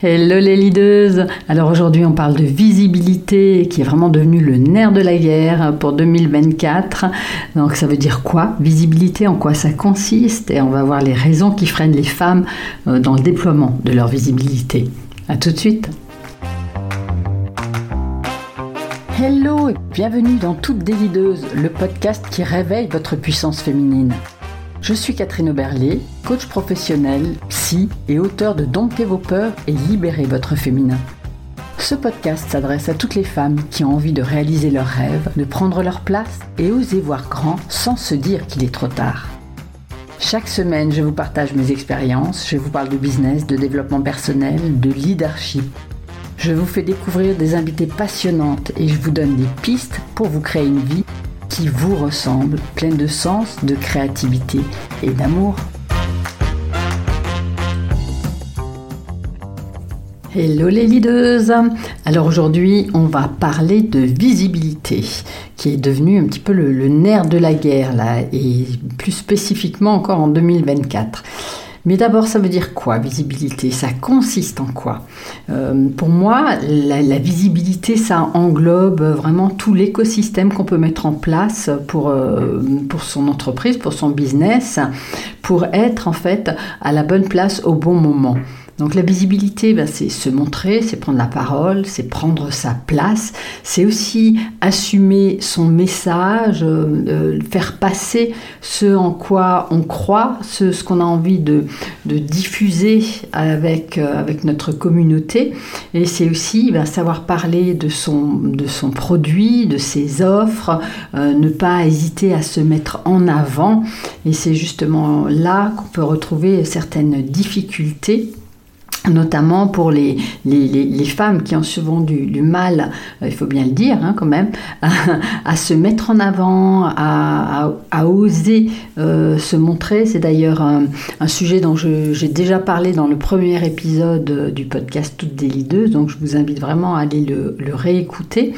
Hello les leaders Alors aujourd'hui on parle de visibilité qui est vraiment devenu le nerf de la guerre pour 2024. Donc ça veut dire quoi? Visibilité, en quoi ça consiste? Et on va voir les raisons qui freinent les femmes euh, dans le déploiement de leur visibilité. A tout de suite Hello et bienvenue dans Toutes des leaders, le podcast qui réveille votre puissance féminine. Je suis Catherine Oberlé, coach professionnel, et auteur de Dompter vos peurs et libérer votre féminin. Ce podcast s'adresse à toutes les femmes qui ont envie de réaliser leurs rêves, de prendre leur place et oser voir grand sans se dire qu'il est trop tard. Chaque semaine, je vous partage mes expériences, je vous parle de business, de développement personnel, de leadership. Je vous fais découvrir des invités passionnantes et je vous donne des pistes pour vous créer une vie qui vous ressemble, pleine de sens, de créativité et d'amour. Hello les leaders Alors aujourd'hui on va parler de visibilité qui est devenu un petit peu le, nerf de la guerre là et plus spécifiquement encore en 2024. Mais d'abord, ça veut dire quoi, visibilité? Ça consiste en quoi? Euh, Pour moi, la, visibilité, ça englobe vraiment tout l'écosystème qu'on peut mettre en place pour, euh, pour son entreprise, pour son business, pour être en fait à la bonne place au bon moment. Donc la visibilité, ben, c'est se montrer, c'est prendre la parole, c'est prendre sa place, c'est aussi assumer son message, euh, euh, faire passer ce en quoi on croit, ce, ce qu'on a envie de, de diffuser avec, euh, avec notre communauté. Et c'est aussi ben, savoir parler de son, de son produit, de ses offres, ne pas hésiter à se mettre en avant. Et c'est justement là qu'on peut retrouver certaines difficultés notamment pour les, les, femmes qui ont souvent du, mal, euh, il faut bien le dire hein, quand même, à, se mettre en avant, à, oser euh, se montrer. C'est d'ailleurs un, sujet dont j'ai déjà parlé dans le premier épisode du podcast Toutes leaders, donc je vous invite vraiment à aller le, réécouter.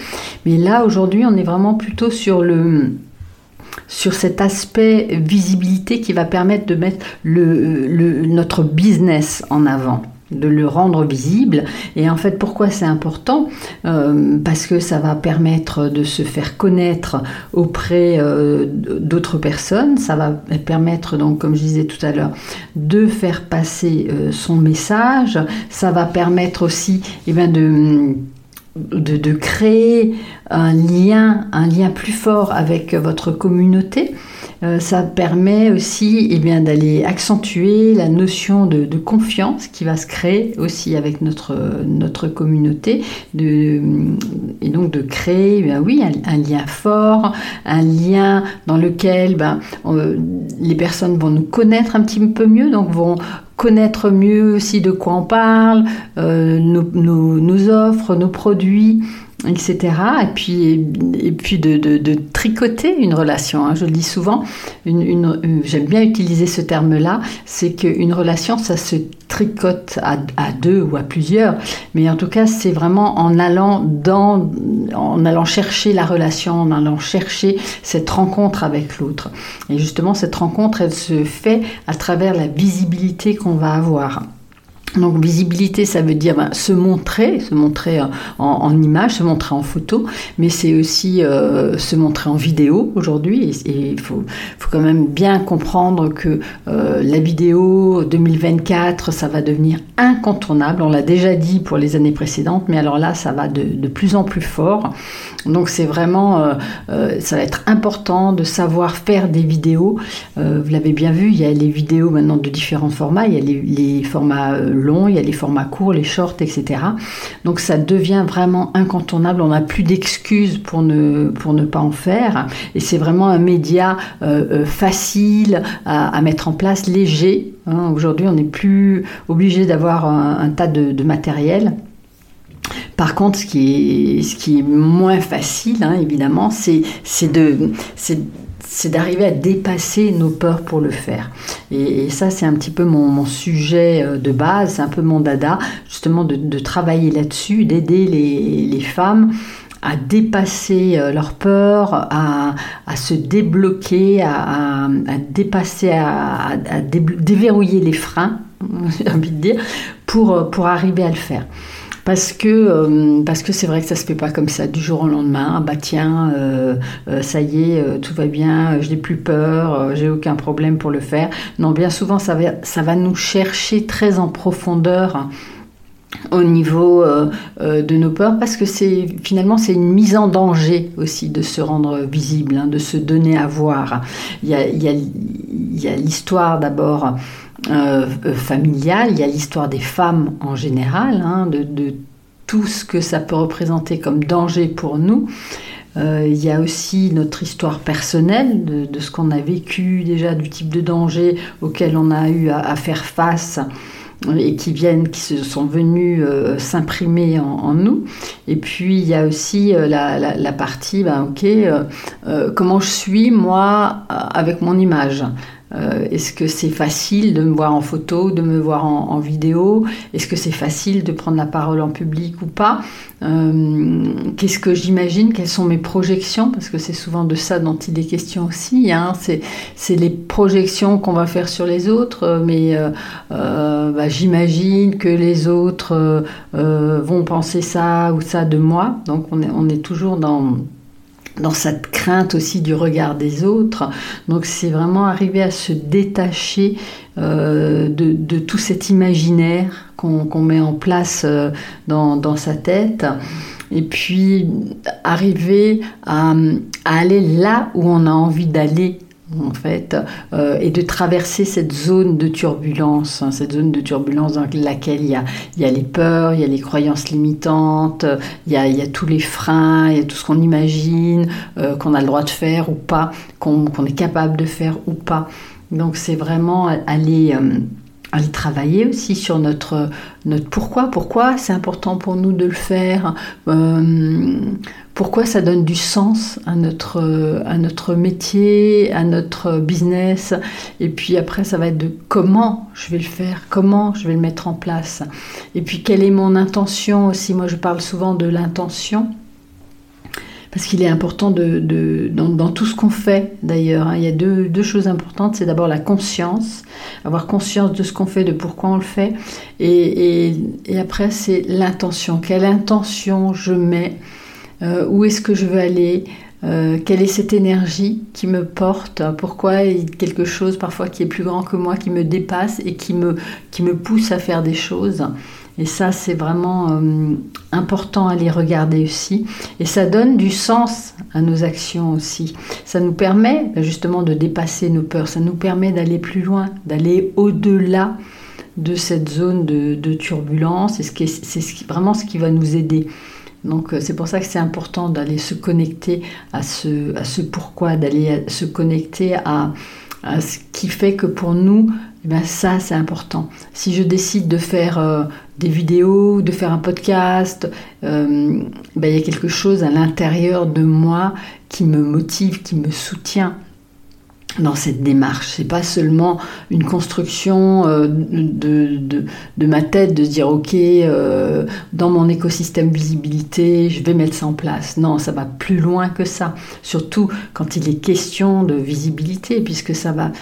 Mais là, aujourd'hui, on est vraiment plutôt sur le sur cet aspect visibilité qui va permettre de mettre le, notre business en avant de le rendre visible. Et en fait, pourquoi c'est important? Euh, Parce que ça va permettre de se faire connaître auprès euh, d'autres personnes. Ça va permettre, donc, comme je disais tout à l'heure, de faire passer euh, son message. Ça va permettre aussi eh bien, de de, créer un lien, un lien plus fort avec votre communauté. Euh, ça permet aussi eh bien, d'aller accentuer la notion de, confiance qui va se créer aussi avec notre, notre communauté et donc de créer eh oui, un, lien fort, un lien dans lequel ben, les personnes vont nous connaître un petit peu mieux, donc vont connaître mieux aussi de quoi on parle, euh, nos, nos, offres, nos produits, etc. Et puis, et puis de, de, tricoter une relation. Hein. Je le dis souvent, une, j'aime bien utiliser ce terme-là, c'est qu'une relation, ça se tricote à, à, deux ou à plusieurs, mais en tout cas, c'est vraiment en allant dans, en allant chercher la relation, en allant chercher cette rencontre avec l'autre. Et justement, cette rencontre, elle se fait à travers la visibilité qu'on va avoir. Donc visibilité, ça veut dire ben, se montrer, se montrer en, image, se montrer en photo, mais c'est aussi euh, se montrer en vidéo aujourd'hui. Et il faut, quand même bien comprendre que euh, la vidéo 2024, ça va devenir incontournable. On l'a déjà dit pour les années précédentes, mais alors là, ça va de, plus en plus fort. Donc c'est vraiment, euh, ça va être important de savoir faire des vidéos. vous l'avez bien vu, il y a les vidéos maintenant de différents formats. Il y a les, les formats il y a les formats courts, les shorts, etc. Donc ça devient vraiment incontournable. On n'a plus d'excuses pour ne, pas en faire. Et c'est vraiment un média euh, euh, facile à, mettre en place, léger. Hein. Aujourd'hui, on n'est plus obligé d'avoir un, tas de, matériel. Par contre, ce qui est, ce qui est moins facile, hein, évidemment, c'est de, c'est d'arriver à dépasser nos peurs pour le faire. Et, ça, c'est un petit peu mon, sujet euh, de base, c'est un peu mon dada, justement de, travailler là-dessus, d'aider les, femmes à dépasser leur peur, à, se débloquer, à, dépasser, à, déverrouiller les freins, j'ai envie de dire, pour, pour arriver à le faire parce que euh, parce que c'est vrai que ça se fait pas comme ça du jour au lendemain. Ah bah tiens, euh, euh, ça y est, tout va bien, je n'ai plus peur, j'ai aucun problème pour le faire. Non, bien souvent ça va ça va nous chercher très en profondeur au niveau de nos peurs parce que c'est finalement c'est une mise en danger aussi de se rendre visible, hein, de se donner à voir. Il y a l'histoire d'abord euh, euh, familiale, il y a l'histoire des femmes en général, hein, de, tout ce que ça peut représenter comme danger pour nous. Euh, il y a aussi notre histoire personnelle de, ce qu'on a vécu déjà, du type de danger auquel on a eu à, faire face et qui viennent, qui se sont venus s'imprimer en, nous. Et puis il y a aussi la, partie, ben, ok, comment je suis moi avec mon image. Euh, est-ce que c'est facile de me voir en photo, de me voir en, vidéo? Est-ce que c'est facile de prendre la parole en public ou pas? Euh, Qu'est-ce que j'imagine? Quelles sont mes projections? Parce que c'est souvent de ça dont il est question aussi. Hein. C'est les projections qu'on va faire sur les autres, mais euh, bah, j'imagine que les autres vont penser ça ou ça de moi. Donc on est toujours dans dans cette crainte aussi du regard des autres. Donc c'est vraiment arriver à se détacher euh, de, tout cet imaginaire qu'on met en place euh, dans, sa tête. Et puis arriver à aller là où on a envie d'aller en fait, euh, et de traverser cette zone de turbulence, hein, cette zone de turbulence dans laquelle il y a, il y a les peurs, il y a les croyances limitantes, il y a, tous les freins, il y a tout ce qu'on imagine, euh, qu'on a le droit de faire ou pas, qu'on est capable de faire ou pas. Donc c'est vraiment aller... Euh, aller travailler aussi sur notre, notre pourquoi. Pourquoi c'est important pour nous de le faire pourquoi ça donne du sens à notre, à notre métier, à notre business. Et puis après, ça va être de comment je vais le faire, comment je vais le mettre en place. Et puis quelle est mon intention aussi? Moi, je parle souvent de l'intention. Parce qu'il est important de, dans, tout ce qu'on fait d'ailleurs. Hein. il y a deux, deux choses importantes. C'est d'abord la conscience, avoir conscience de ce qu'on fait, de pourquoi on le fait. Et, et, après, c'est l'intention. Quelle intention je mets euh, où est-ce que je veux aller, euh, quelle est cette énergie qui me porte, pourquoi quelque chose parfois qui est plus grand que moi, qui me dépasse et qui me, qui me pousse à faire des choses. Et ça, c'est vraiment euh, important à les regarder aussi. Et ça donne du sens à nos actions aussi. Ça nous permet justement de dépasser nos peurs, ça nous permet d'aller plus loin, d'aller au-delà de cette zone de, turbulence. Et c'est vraiment ce qui va nous aider. Donc euh, c'est pour ça que c'est important d'aller se connecter à ce, à ce pourquoi, d'aller se connecter à, ce qui fait que pour nous, eh ben ça c'est important. Si je décide de faire euh, des vidéos, de faire un podcast, euh, ben, il y a quelque chose à l'intérieur de moi qui me motive, qui me soutient dans cette démarche. C'est pas seulement une construction euh, de, ma tête de se dire ok dans mon écosystème visibilité je vais mettre ça en place. Non, ça va plus loin que ça. Surtout quand il est question de visibilité puisque ça va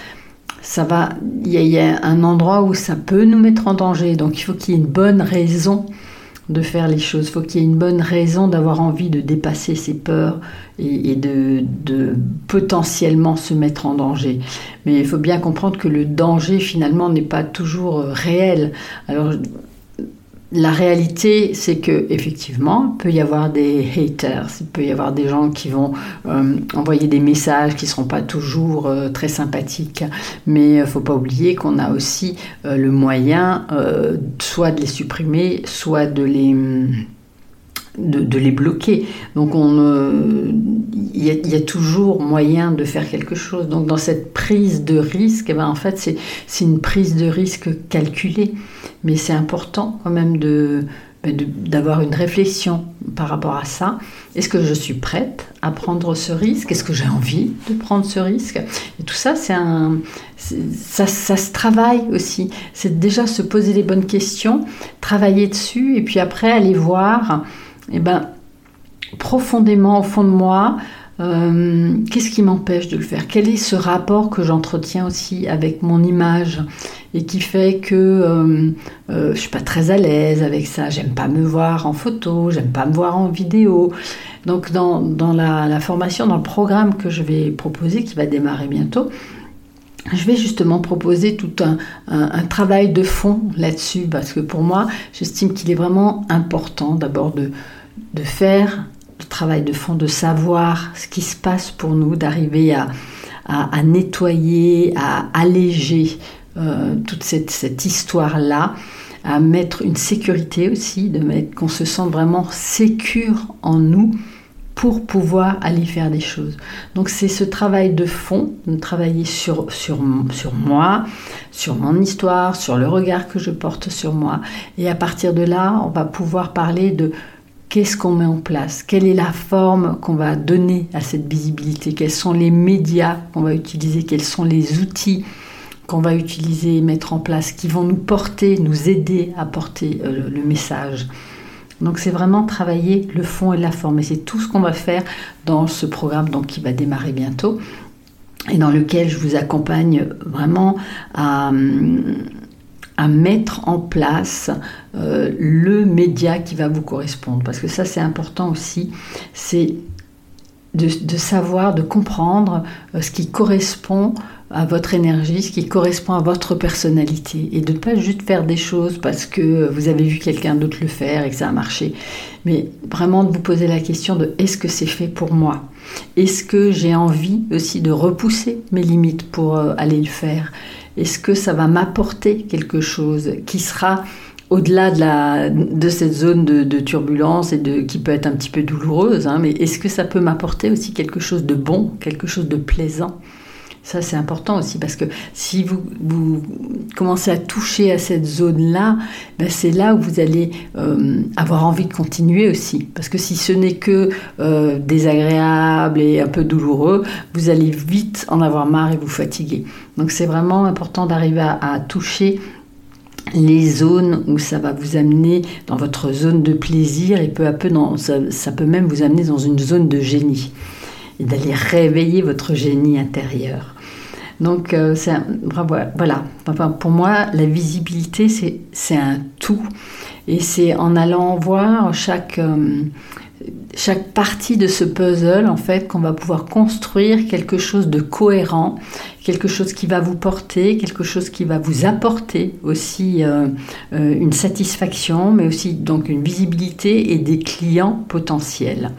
ça va il y, a un endroit où ça peut nous mettre en danger. Donc il faut qu'il y ait une bonne raison de faire les choses. Il faut qu'il y ait une bonne raison d'avoir envie de dépasser ses peurs et, de, potentiellement se mettre en danger. Mais il faut bien comprendre que le danger finalement n'est pas toujours euh, réel. Alors la réalité, c'est que effectivement, il peut y avoir des haters, il peut y avoir des gens qui vont euh, envoyer des messages qui ne seront pas toujours euh, très sympathiques, mais il ne faut pas oublier qu'on a aussi euh, le moyen soit de les supprimer, soit de les de, les bloquer. Donc il y, a toujours moyen de faire quelque chose. Donc dans cette prise de risque, eh ben, en fait c'est une prise de risque calculée, mais c'est important quand même ben, de d'avoir une réflexion par rapport à ça. Est-ce que je suis prête à prendre ce risque? Est-ce que j'ai envie de prendre ce risque? Et tout ça, c'est un, ça, ça, se travaille aussi. C'est déjà se poser les bonnes questions, travailler dessus, et puis après aller voir eh ben, profondément au fond de moi, euh, qu'est-ce qui m'empêche de le faire? Quel est ce rapport que j'entretiens aussi avec mon image et qui fait que euh, euh, je suis pas très à l'aise avec ça? J'aime pas me voir en photo, j'aime pas me voir en vidéo. Donc dans, la, formation, dans le programme que je vais proposer, qui va démarrer bientôt, je vais justement proposer tout un, travail de fond là-dessus, parce que pour moi, j'estime qu'il est vraiment important d'abord de, de faire le travail de fond, de savoir ce qui se passe pour nous, d'arriver à, nettoyer, à alléger euh, toute cette, histoire-là, à mettre une sécurité aussi, de mettre qu'on se sente vraiment sécure en nous pour pouvoir aller faire des choses. Donc c'est ce travail de fond, de travailler sur moi, sur mon histoire, sur le regard que je porte sur moi. Et à partir de là, on va pouvoir parler de qu'est-ce qu'on met en place, quelle est la forme qu'on va donner à cette visibilité, quels sont les médias qu'on va utiliser, quels sont les outils qu'on va utiliser et mettre en place qui vont nous porter, nous aider à porter euh, le message? Donc c'est vraiment travailler le fond et la forme. Et c'est tout ce qu'on va faire dans ce programme donc, qui va démarrer bientôt et dans lequel je vous accompagne vraiment à à mettre en place euh, le média qui va vous correspondre. Parce que ça, c'est important aussi. C'est de, savoir, de comprendre euh, ce qui correspond à votre énergie, ce qui correspond à votre personnalité. Et de ne pas juste faire des choses parce que vous avez vu quelqu'un d'autre le faire et que ça a marché. Mais vraiment de vous poser la question de est-ce que c'est fait pour moi? Est-ce que j'ai envie aussi de repousser mes limites pour euh, aller le faire? Est-ce que ça va m'apporter quelque chose qui sera au-delà de, cette zone de, turbulence et qui peut être un petit peu douloureuse, hein, mais est-ce que ça peut m'apporter aussi quelque chose de bon, quelque chose de plaisant? Ça, c'est important aussi parce que si vous, commencez à toucher à cette zone-là, ben c'est là où vous allez euh, avoir envie de continuer aussi. Parce que si ce n'est que euh, désagréable et un peu douloureux, vous allez vite en avoir marre et vous fatiguer. Donc c'est vraiment important d'arriver à, toucher les zones où ça va vous amener dans votre zone de plaisir et peu à peu ça peut même vous amener dans une zone de génie et d'aller réveiller votre génie intérieur. Donc, euh, voilà. pour moi, la visibilité, c'est un tout. Et c'est en allant voir chaque, euh, chaque partie de ce puzzle, en fait, qu'on va pouvoir construire quelque chose de cohérent, quelque chose qui va vous porter, quelque chose qui va vous apporter aussi euh, une satisfaction, mais aussi donc une visibilité et des clients potentiels.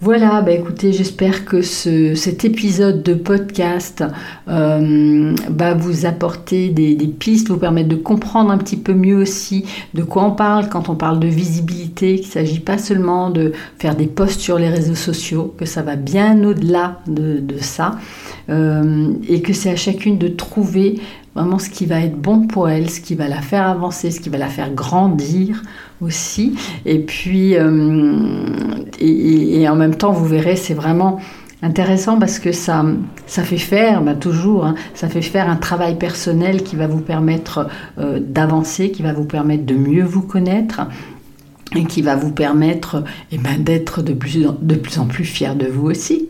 Voilà, bah écoutez, j'espère que cet épisode de podcast euh, va vous apporter des, pistes, vous permettre de comprendre un petit peu mieux aussi de quoi on parle quand on parle de visibilité, qu'il ne s'agit pas seulement de faire des posts sur les réseaux sociaux, que ça va bien au-delà de, ça, euh, et que c'est à chacune de trouver vraiment ce qui va être bon pour elle, ce qui va la faire avancer, ce qui va la faire grandir aussi. Et puis, euh, et, en même temps, vous verrez, c'est vraiment intéressant parce que ça, ça fait faire, bah, toujours, hein, ça fait faire un travail personnel qui va vous permettre euh, d'avancer, qui va vous permettre de mieux vous connaître et qui va vous permettre eh ben, d'être de plus, de plus en plus fier de vous aussi.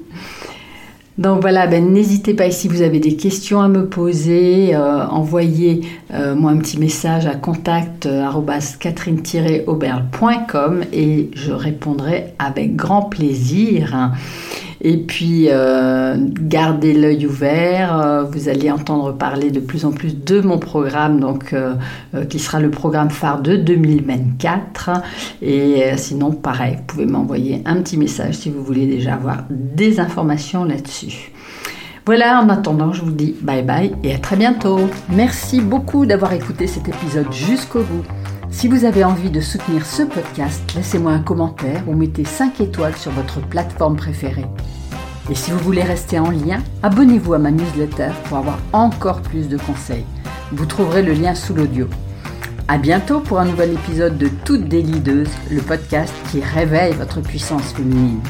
Donc voilà, ben, n'hésitez pas si vous avez des questions à me poser, euh, envoyez euh, un petit message à contact catherine auberlecom et je répondrai avec grand plaisir. Et puis, euh, gardez l'œil ouvert. Euh, vous allez entendre parler de plus en plus de mon programme, donc, euh, qui sera le programme phare de 2024. Et sinon, pareil, vous pouvez m'envoyer un petit message si vous voulez déjà avoir des informations là-dessus. Voilà, en attendant, je vous dis bye bye et à très bientôt. Merci beaucoup d'avoir écouté cet épisode jusqu'au bout. Si vous avez envie de soutenir ce podcast, laissez-moi un commentaire ou mettez 5 étoiles sur votre plateforme préférée. Et si vous voulez rester en lien, abonnez-vous à ma newsletter pour avoir encore plus de conseils. Vous trouverez le lien sous l'audio. À bientôt pour un nouvel épisode de Toutes des Leaders, le podcast qui réveille votre puissance féminine.